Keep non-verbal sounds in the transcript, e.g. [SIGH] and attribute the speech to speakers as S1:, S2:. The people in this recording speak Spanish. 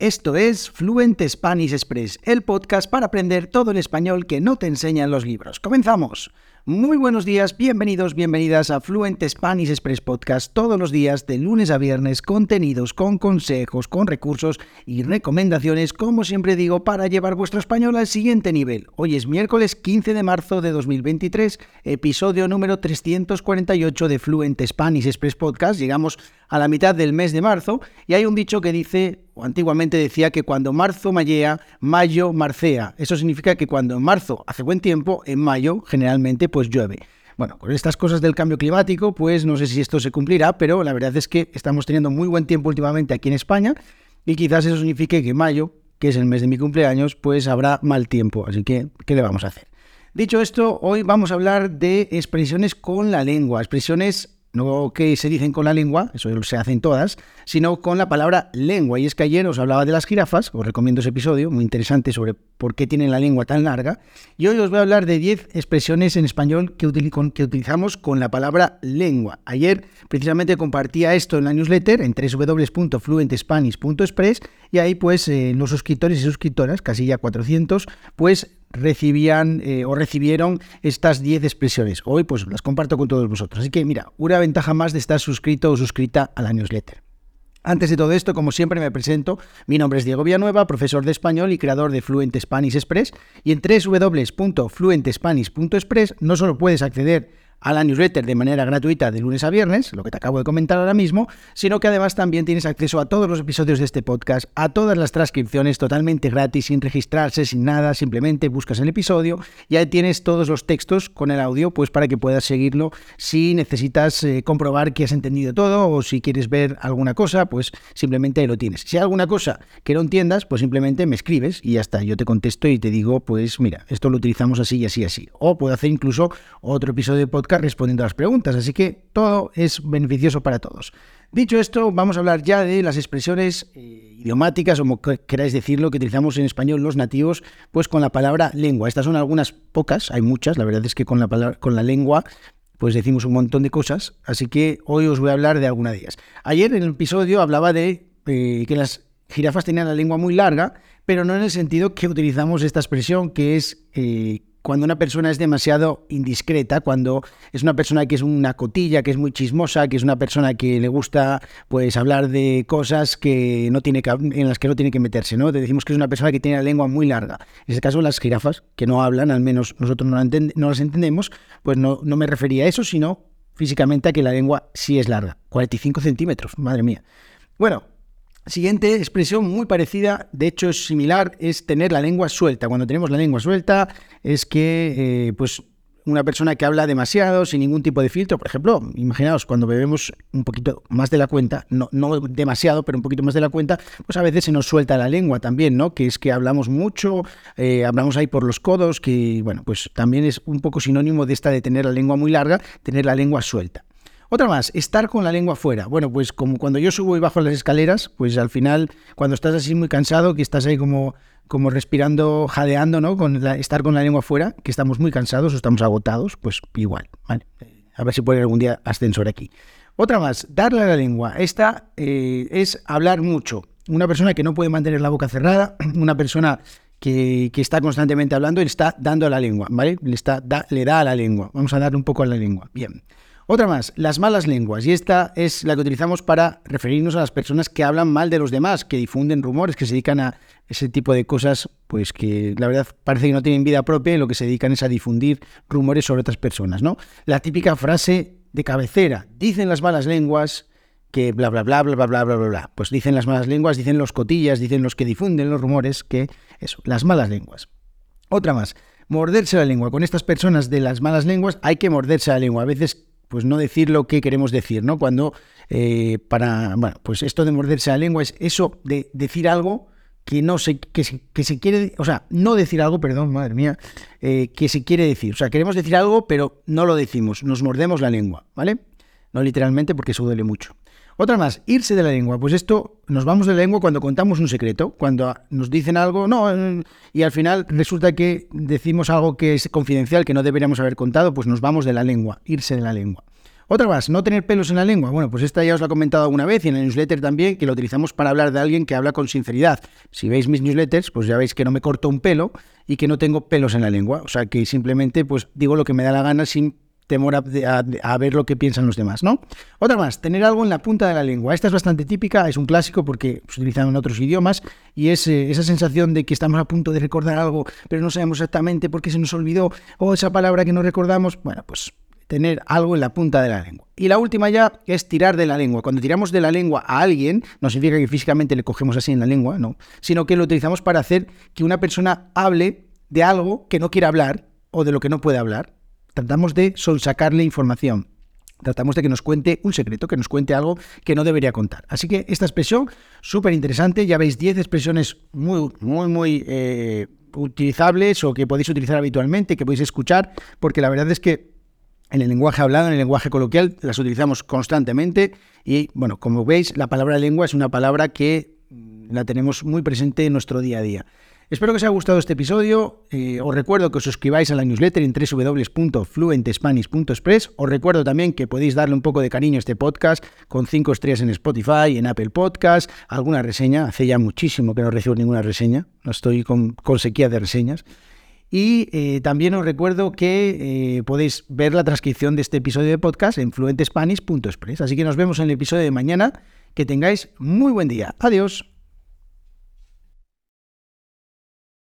S1: Esto es Fluent Spanish Express, el podcast para aprender todo el español que no te enseñan los libros. ¡Comenzamos! Muy buenos días, bienvenidos, bienvenidas a Fluent Spanish Express Podcast todos los días de lunes a viernes, contenidos con consejos, con recursos y recomendaciones, como siempre digo, para llevar vuestro español al siguiente nivel. Hoy es miércoles 15 de marzo de 2023, episodio número 348 de Fluent Spanish Express Podcast. Llegamos a la mitad del mes de marzo y hay un dicho que dice, o antiguamente decía que cuando marzo mallea, mayo marcea. Eso significa que cuando en marzo hace buen tiempo, en mayo generalmente pues llueve. Bueno, con estas cosas del cambio climático, pues no sé si esto se cumplirá, pero la verdad es que estamos teniendo muy buen tiempo últimamente aquí en España y quizás eso signifique que mayo, que es el mes de mi cumpleaños, pues habrá mal tiempo. Así que, ¿qué le vamos a hacer? Dicho esto, hoy vamos a hablar de expresiones con la lengua, expresiones no que se dicen con la lengua, eso se hacen todas, sino con la palabra lengua. Y es que ayer os hablaba de las jirafas, os recomiendo ese episodio, muy interesante sobre por qué tienen la lengua tan larga. Y hoy os voy a hablar de 10 expresiones en español que, utilizamos con la palabra lengua. Ayer precisamente compartía esto en la newsletter en www.fluentespanish.express y ahí pues eh, los suscriptores y suscriptoras, casi ya 400, pues recibían eh, o recibieron estas 10 expresiones. Hoy pues las comparto con todos vosotros. Así que mira, una ventaja más de estar suscrito o suscrita a la newsletter. Antes de todo esto, como siempre, me presento. Mi nombre es Diego Villanueva, profesor de español y creador de Fluent Spanish Express. Y en www.fluentespanish.express no solo puedes acceder a la newsletter de manera gratuita de lunes a viernes, lo que te acabo de comentar ahora mismo, sino que además también tienes acceso a todos los episodios de este podcast, a todas las transcripciones totalmente gratis, sin registrarse, sin nada, simplemente buscas el episodio y ahí tienes todos los textos con el audio, pues para que puedas seguirlo si necesitas eh, comprobar que has entendido todo o si quieres ver alguna cosa, pues simplemente ahí lo tienes. Si hay alguna cosa que no entiendas, pues simplemente me escribes y ya está, yo te contesto y te digo, pues mira, esto lo utilizamos así y así y así. O puedo hacer incluso otro episodio de podcast respondiendo a las preguntas, así que todo es beneficioso para todos. Dicho esto, vamos a hablar ya de las expresiones eh, idiomáticas, o como queráis decirlo, que utilizamos en español los nativos, pues con la palabra lengua. Estas son algunas pocas, hay muchas, la verdad es que con la, palabra, con la lengua pues decimos un montón de cosas, así que hoy os voy a hablar de alguna de ellas. Ayer en el episodio hablaba de eh, que las jirafas tenían la lengua muy larga, pero no en el sentido que utilizamos esta expresión, que es eh, cuando una persona es demasiado indiscreta, cuando es una persona que es una cotilla, que es muy chismosa, que es una persona que le gusta pues hablar de cosas que no tiene en las que no tiene que meterse, ¿no? Te decimos que es una persona que tiene la lengua muy larga. En este caso las jirafas, que no hablan, al menos nosotros no, no las entendemos, pues no, no me refería a eso, sino físicamente a que la lengua sí es larga. 45 centímetros, madre mía. Bueno, Siguiente expresión muy parecida, de hecho es similar, es tener la lengua suelta. Cuando tenemos la lengua suelta es que eh, pues una persona que habla demasiado, sin ningún tipo de filtro, por ejemplo, imaginaos cuando bebemos un poquito más de la cuenta, no, no demasiado, pero un poquito más de la cuenta, pues a veces se nos suelta la lengua también, ¿no? Que es que hablamos mucho, eh, hablamos ahí por los codos, que bueno, pues también es un poco sinónimo de esta de tener la lengua muy larga, tener la lengua suelta. Otra más, estar con la lengua fuera. Bueno, pues como cuando yo subo y bajo las escaleras, pues al final, cuando estás así muy cansado, que estás ahí como, como respirando, jadeando, ¿no? Con estar con la lengua fuera, que estamos muy cansados o estamos agotados, pues igual, ¿vale? A ver si puede algún día ascensor aquí. Otra más, darle a la lengua. Esta eh, es hablar mucho. Una persona que no puede mantener la boca cerrada, [CLEARS THROAT] una persona que, está constantemente hablando le está dando a la lengua, ¿vale? Le, está, le da a la lengua. Vamos a darle un poco a la lengua. Bien. Otra más, las malas lenguas. Y esta es la que utilizamos para referirnos a las personas que hablan mal de los demás, que difunden rumores, que se dedican a ese tipo de cosas, pues que la verdad parece que no tienen vida propia y lo que se dedican es a difundir rumores sobre otras personas, ¿no? La típica frase de cabecera, dicen las malas lenguas que bla bla bla bla bla bla bla bla bla. Pues dicen las malas lenguas, dicen los cotillas, dicen los que difunden los rumores, que eso, las malas lenguas. Otra más, morderse la lengua. Con estas personas de las malas lenguas hay que morderse la lengua. A veces pues no decir lo que queremos decir, ¿no? Cuando eh, para, bueno, pues esto de morderse la lengua es eso de decir algo que no se, que se, quiere, o sea, no decir algo, perdón, madre mía, eh, que se quiere decir. O sea, queremos decir algo, pero no lo decimos, nos mordemos la lengua, ¿vale? No literalmente porque eso duele mucho. Otra más, irse de la lengua. Pues esto, nos vamos de la lengua cuando contamos un secreto, cuando nos dicen algo, no, y al final resulta que decimos algo que es confidencial, que no deberíamos haber contado, pues nos vamos de la lengua, irse de la lengua. Otra más, no tener pelos en la lengua. Bueno, pues esta ya os la he comentado alguna vez y en el newsletter también, que lo utilizamos para hablar de alguien que habla con sinceridad. Si veis mis newsletters, pues ya veis que no me corto un pelo y que no tengo pelos en la lengua. O sea, que simplemente pues digo lo que me da la gana sin temor a, ver lo que piensan los demás, ¿no? Otra más, tener algo en la punta de la lengua. Esta es bastante típica, es un clásico porque se utiliza en otros idiomas y es eh, esa sensación de que estamos a punto de recordar algo, pero no sabemos exactamente por qué se nos olvidó o esa palabra que no recordamos. Bueno, pues tener algo en la punta de la lengua. Y la última ya es tirar de la lengua. Cuando tiramos de la lengua a alguien, no significa que físicamente le cogemos así en la lengua, no, sino que lo utilizamos para hacer que una persona hable de algo que no quiere hablar o de lo que no puede hablar. Tratamos de sacarle información. Tratamos de que nos cuente un secreto, que nos cuente algo que no debería contar. Así que esta expresión, súper interesante. Ya veis 10 expresiones muy, muy, muy eh, utilizables o que podéis utilizar habitualmente, que podéis escuchar, porque la verdad es que en el lenguaje hablado, en el lenguaje coloquial, las utilizamos constantemente. Y bueno, como veis, la palabra lengua es una palabra que la tenemos muy presente en nuestro día a día. Espero que os haya gustado este episodio. Eh, os recuerdo que os suscribáis a la newsletter en www.fluentespanish.express. Os recuerdo también que podéis darle un poco de cariño a este podcast con 5 estrellas en Spotify, en Apple Podcast, alguna reseña. Hace ya muchísimo que no recibo ninguna reseña. No estoy con, sequía de reseñas. Y eh, también os recuerdo que eh, podéis ver la transcripción de este episodio de podcast en fluentespanish.express. Así que nos vemos en el episodio de mañana. Que tengáis muy buen día. Adiós.